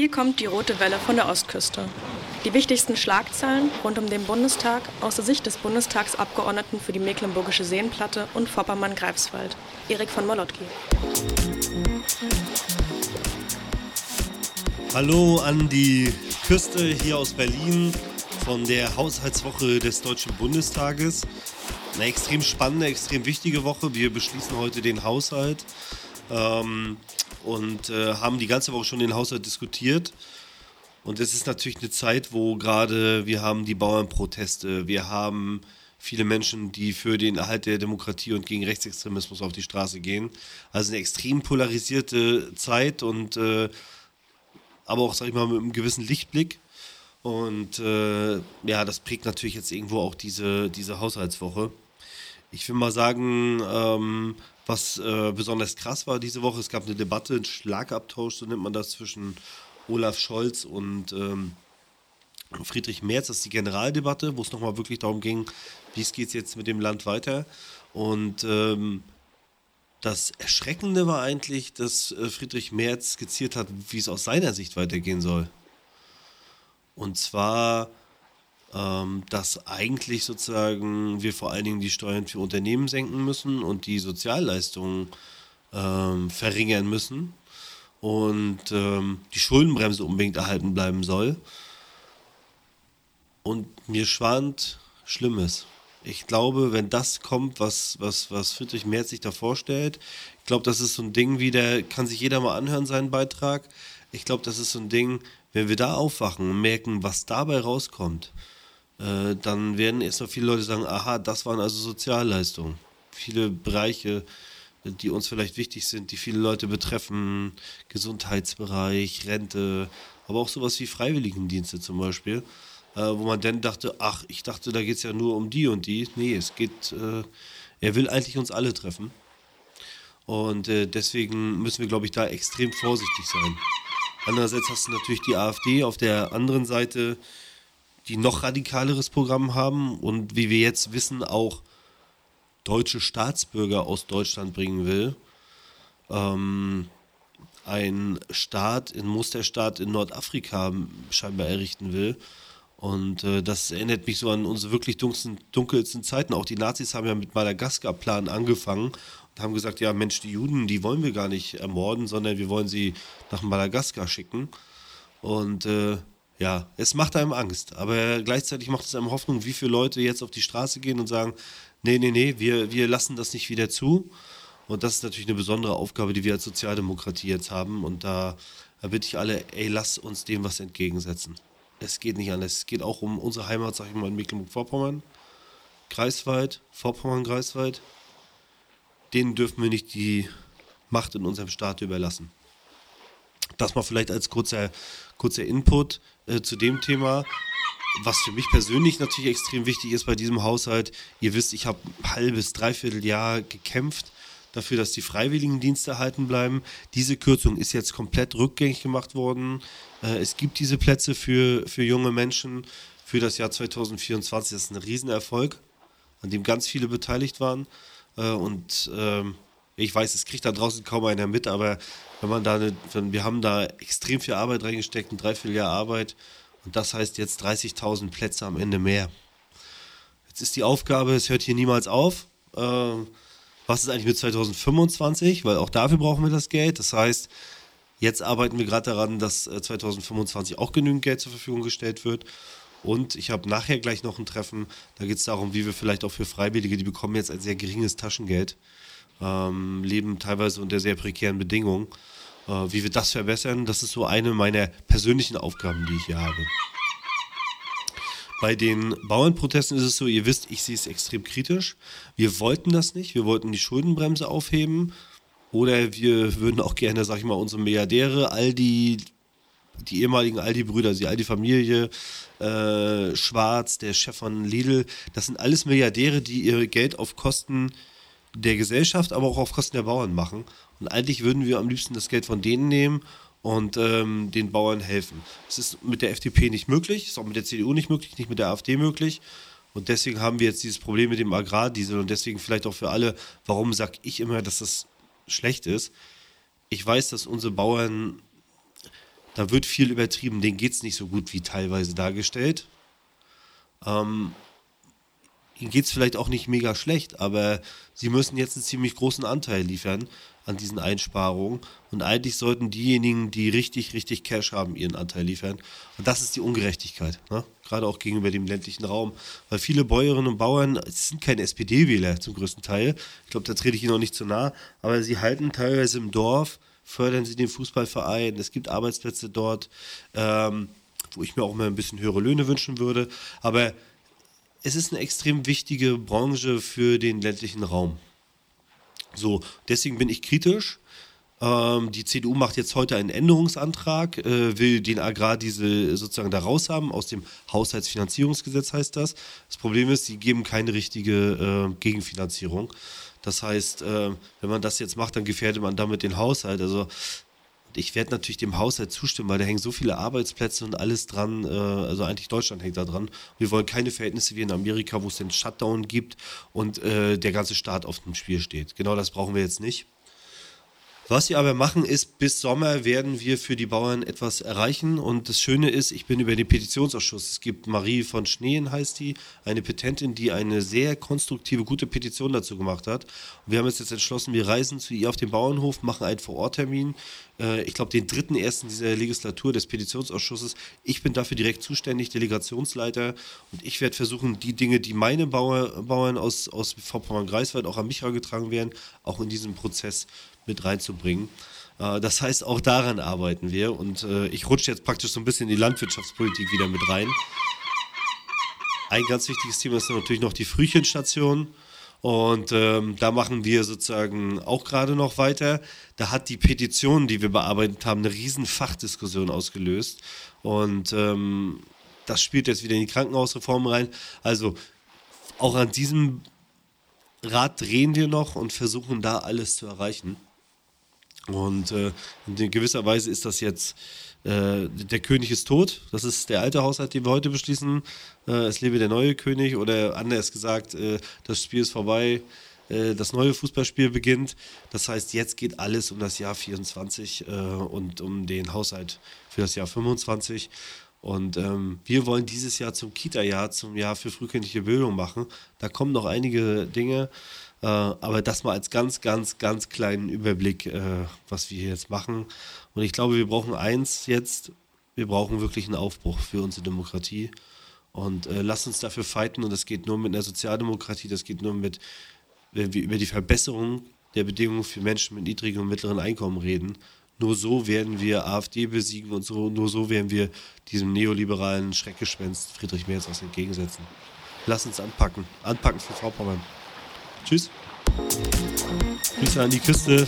Hier kommt die rote Welle von der Ostküste. Die wichtigsten Schlagzeilen rund um den Bundestag aus der Sicht des Bundestagsabgeordneten für die Mecklenburgische Seenplatte und Vorpommern-Greifswald, Erik von Molotki. Hallo an die Küste hier aus Berlin von der Haushaltswoche des Deutschen Bundestages. Eine extrem spannende, extrem wichtige Woche. Wir beschließen heute den Haushalt ähm, und äh, haben die ganze Woche schon den Haushalt diskutiert. Und es ist natürlich eine Zeit, wo gerade wir haben die Bauernproteste, wir haben viele Menschen, die für den Erhalt der Demokratie und gegen Rechtsextremismus auf die Straße gehen. Also eine extrem polarisierte Zeit und äh, aber auch, sag ich mal, mit einem gewissen Lichtblick. Und äh, ja, das prägt natürlich jetzt irgendwo auch diese, diese Haushaltswoche. Ich will mal sagen, ähm, was äh, besonders krass war diese Woche, es gab eine Debatte, einen Schlagabtausch, so nennt man das, zwischen Olaf Scholz und ähm, Friedrich Merz. Das ist die Generaldebatte, wo es nochmal wirklich darum ging, wie es geht jetzt mit dem Land weiter. Und ähm, das Erschreckende war eigentlich, dass äh, Friedrich Merz skizziert hat, wie es aus seiner Sicht weitergehen soll. Und zwar, ähm, dass eigentlich sozusagen wir vor allen Dingen die Steuern für Unternehmen senken müssen und die Sozialleistungen ähm, verringern müssen und ähm, die Schuldenbremse unbedingt erhalten bleiben soll. Und mir schwant Schlimmes. Ich glaube, wenn das kommt, was, was, was Friedrich Merz sich da vorstellt, ich glaube, das ist so ein Ding wie, der kann sich jeder mal anhören, seinen Beitrag. Ich glaube, das ist so ein Ding, wenn wir da aufwachen und merken, was dabei rauskommt, äh, dann werden erstmal viele Leute sagen, aha, das waren also Sozialleistungen. Viele Bereiche, die uns vielleicht wichtig sind, die viele Leute betreffen, Gesundheitsbereich, Rente, aber auch sowas wie Freiwilligendienste zum Beispiel äh, wo man dann dachte, ach, ich dachte, da geht es ja nur um die und die. Nee, es geht, äh, er will eigentlich uns alle treffen. Und äh, deswegen müssen wir, glaube ich, da extrem vorsichtig sein. Andererseits hast du natürlich die AfD auf der anderen Seite, die noch radikaleres Programm haben und wie wir jetzt wissen, auch deutsche Staatsbürger aus Deutschland bringen will. Ähm, ein Staat, ein Musterstaat in Nordafrika scheinbar errichten will. Und äh, das erinnert mich so an unsere wirklich dunkelsten, dunkelsten Zeiten. Auch die Nazis haben ja mit Madagaskar-Plan angefangen und haben gesagt, ja Mensch, die Juden, die wollen wir gar nicht ermorden, sondern wir wollen sie nach Madagaskar schicken. Und äh, ja, es macht einem Angst, aber gleichzeitig macht es einem Hoffnung, wie viele Leute jetzt auf die Straße gehen und sagen, nee, nee, nee, wir, wir lassen das nicht wieder zu. Und das ist natürlich eine besondere Aufgabe, die wir als Sozialdemokratie jetzt haben. Und da, da bitte ich alle, ey, lasst uns dem was entgegensetzen es geht nicht anders. Es geht auch um unsere Heimat, sag ich mal, in Mecklenburg-Vorpommern. Greifswald, Vorpommern-Greifswald. Denen dürfen wir nicht die Macht in unserem Staat überlassen. Das mal vielleicht als kurzer, kurzer Input äh, zu dem Thema. Was für mich persönlich natürlich extrem wichtig ist bei diesem Haushalt. Ihr wisst, ich habe ein halbes, dreiviertel Jahr gekämpft dafür, dass die Freiwilligendienste erhalten bleiben. Diese Kürzung ist jetzt komplett rückgängig gemacht worden. Äh, es gibt diese Plätze für, für junge Menschen für das Jahr 2024. Das ist ein Riesenerfolg, an dem ganz viele beteiligt waren. Äh, und ähm, ich weiß, es kriegt da draußen kaum einer mit, aber wenn man da eine, wir haben da extrem viel Arbeit reingesteckt, ein Dreivierteljahr Arbeit. Und das heißt jetzt 30.000 Plätze am Ende mehr. Jetzt ist die Aufgabe, es hört hier niemals auf. Äh, was ist eigentlich mit 2025? Weil auch dafür brauchen wir das Geld. Das heißt, jetzt arbeiten wir gerade daran, dass 2025 äh, auch genügend Geld zur Verfügung gestellt wird. Und ich habe nachher gleich noch ein Treffen, da geht es darum, wie wir vielleicht auch für Freiwillige, die bekommen jetzt ein sehr geringes Taschengeld, ähm, leben teilweise unter sehr prekären Bedingungen, äh, wie wir das verbessern. Das ist so eine meiner persönlichen Aufgaben, die ich hier habe. Bei den Bauernprotesten ist es so, ihr wisst, ich sehe es extrem kritisch. Wir wollten das nicht. Wir wollten die Schuldenbremse aufheben. Oder wir würden auch gerne, sag ich mal, unsere Milliardäre, all die, die ehemaligen Aldi-Brüder, die Aldi-Familie, äh, Schwarz, der Chef von Lidl, das sind alles Milliardäre, die ihr Geld auf Kosten der Gesellschaft, aber auch auf Kosten der Bauern machen. Und eigentlich würden wir am liebsten das Geld von denen nehmen und ähm, den Bauern helfen. Das ist mit der FDP nicht möglich, ist auch mit der CDU nicht möglich, nicht mit der AfD möglich. Und deswegen haben wir jetzt dieses Problem mit dem Agrardiesel und deswegen vielleicht auch für alle, warum sage ich immer, dass das schlecht ist. Ich weiß, dass unsere Bauern da wird viel übertrieben, denen geht es nicht so gut wie teilweise dargestellt. Ähm, ihnen geht es vielleicht auch nicht mega schlecht, aber sie müssen jetzt einen ziemlich großen Anteil liefern an diesen Einsparungen. Und eigentlich sollten diejenigen, die richtig, richtig Cash haben, ihren Anteil liefern. Und das ist die Ungerechtigkeit, ne? gerade auch gegenüber dem ländlichen Raum. Weil viele Bäuerinnen und Bauern sind keine SPD-Wähler zum größten Teil. Ich glaube, da trete ich ihnen noch nicht zu nah. Aber sie halten teilweise im Dorf, fördern sie den Fußballverein. Es gibt Arbeitsplätze dort, ähm, wo ich mir auch mal ein bisschen höhere Löhne wünschen würde. Aber es ist eine extrem wichtige Branche für den ländlichen Raum. So, deswegen bin ich kritisch. Ähm, die CDU macht jetzt heute einen Änderungsantrag, äh, will den Agrardiesel sozusagen da raus haben, aus dem Haushaltsfinanzierungsgesetz heißt das. Das Problem ist, sie geben keine richtige äh, Gegenfinanzierung. Das heißt, äh, wenn man das jetzt macht, dann gefährdet man damit den Haushalt. Also ich werde natürlich dem Haushalt zustimmen, weil da hängen so viele Arbeitsplätze und alles dran. Äh, also eigentlich Deutschland hängt da dran. Wir wollen keine Verhältnisse wie in Amerika, wo es den Shutdown gibt und äh, der ganze Staat auf dem Spiel steht. Genau das brauchen wir jetzt nicht. Was wir aber machen ist, bis Sommer werden wir für die Bauern etwas erreichen. Und das Schöne ist, ich bin über den Petitionsausschuss. Es gibt Marie von Schneen, heißt die, eine Petentin, die eine sehr konstruktive, gute Petition dazu gemacht hat. Und wir haben uns jetzt entschlossen, wir reisen zu ihr auf den Bauernhof, machen einen Vororttermin. Äh, ich glaube, den dritten ersten dieser Legislatur des Petitionsausschusses. Ich bin dafür direkt zuständig, Delegationsleiter. Und ich werde versuchen, die Dinge, die meine Bauer, Bauern aus, aus Vorpommern-Greifswald auch an mich herangetragen werden, auch in diesem Prozess mit reinzubringen. Äh, das heißt, auch daran arbeiten wir und äh, ich rutsche jetzt praktisch so ein bisschen in die Landwirtschaftspolitik wieder mit rein. Ein ganz wichtiges Thema ist natürlich noch die Frühchenstation. Und ähm, da machen wir sozusagen auch gerade noch weiter. Da hat die Petition, die wir bearbeitet haben, eine riesen Fachdiskussion ausgelöst. Und ähm, das spielt jetzt wieder in die Krankenhausreform rein. Also auch an diesem Rad drehen wir noch und versuchen da alles zu erreichen. Und äh, in gewisser Weise ist das jetzt, äh, der König ist tot. Das ist der alte Haushalt, den wir heute beschließen. Äh, es lebe der neue König oder anders gesagt, äh, das Spiel ist vorbei. Äh, das neue Fußballspiel beginnt. Das heißt, jetzt geht alles um das Jahr 24 äh, und um den Haushalt für das Jahr 25. Und ähm, wir wollen dieses Jahr zum Kita-Jahr, zum Jahr für frühkindliche Bildung machen. Da kommen noch einige Dinge. Äh, aber das mal als ganz, ganz, ganz kleinen Überblick, äh, was wir jetzt machen. Und ich glaube, wir brauchen eins jetzt, wir brauchen wirklich einen Aufbruch für unsere Demokratie. Und äh, lasst uns dafür fighten. Und das geht nur mit einer Sozialdemokratie, das geht nur mit, wenn wir über die Verbesserung der Bedingungen für Menschen mit niedrigem und mittleren Einkommen reden. Nur so werden wir AfD besiegen und so, nur so werden wir diesem neoliberalen Schreckgespenst Friedrich Merz was entgegensetzen. Lass uns anpacken. Anpacken für Vorpommern. Tschüss. Grüße an die Küste.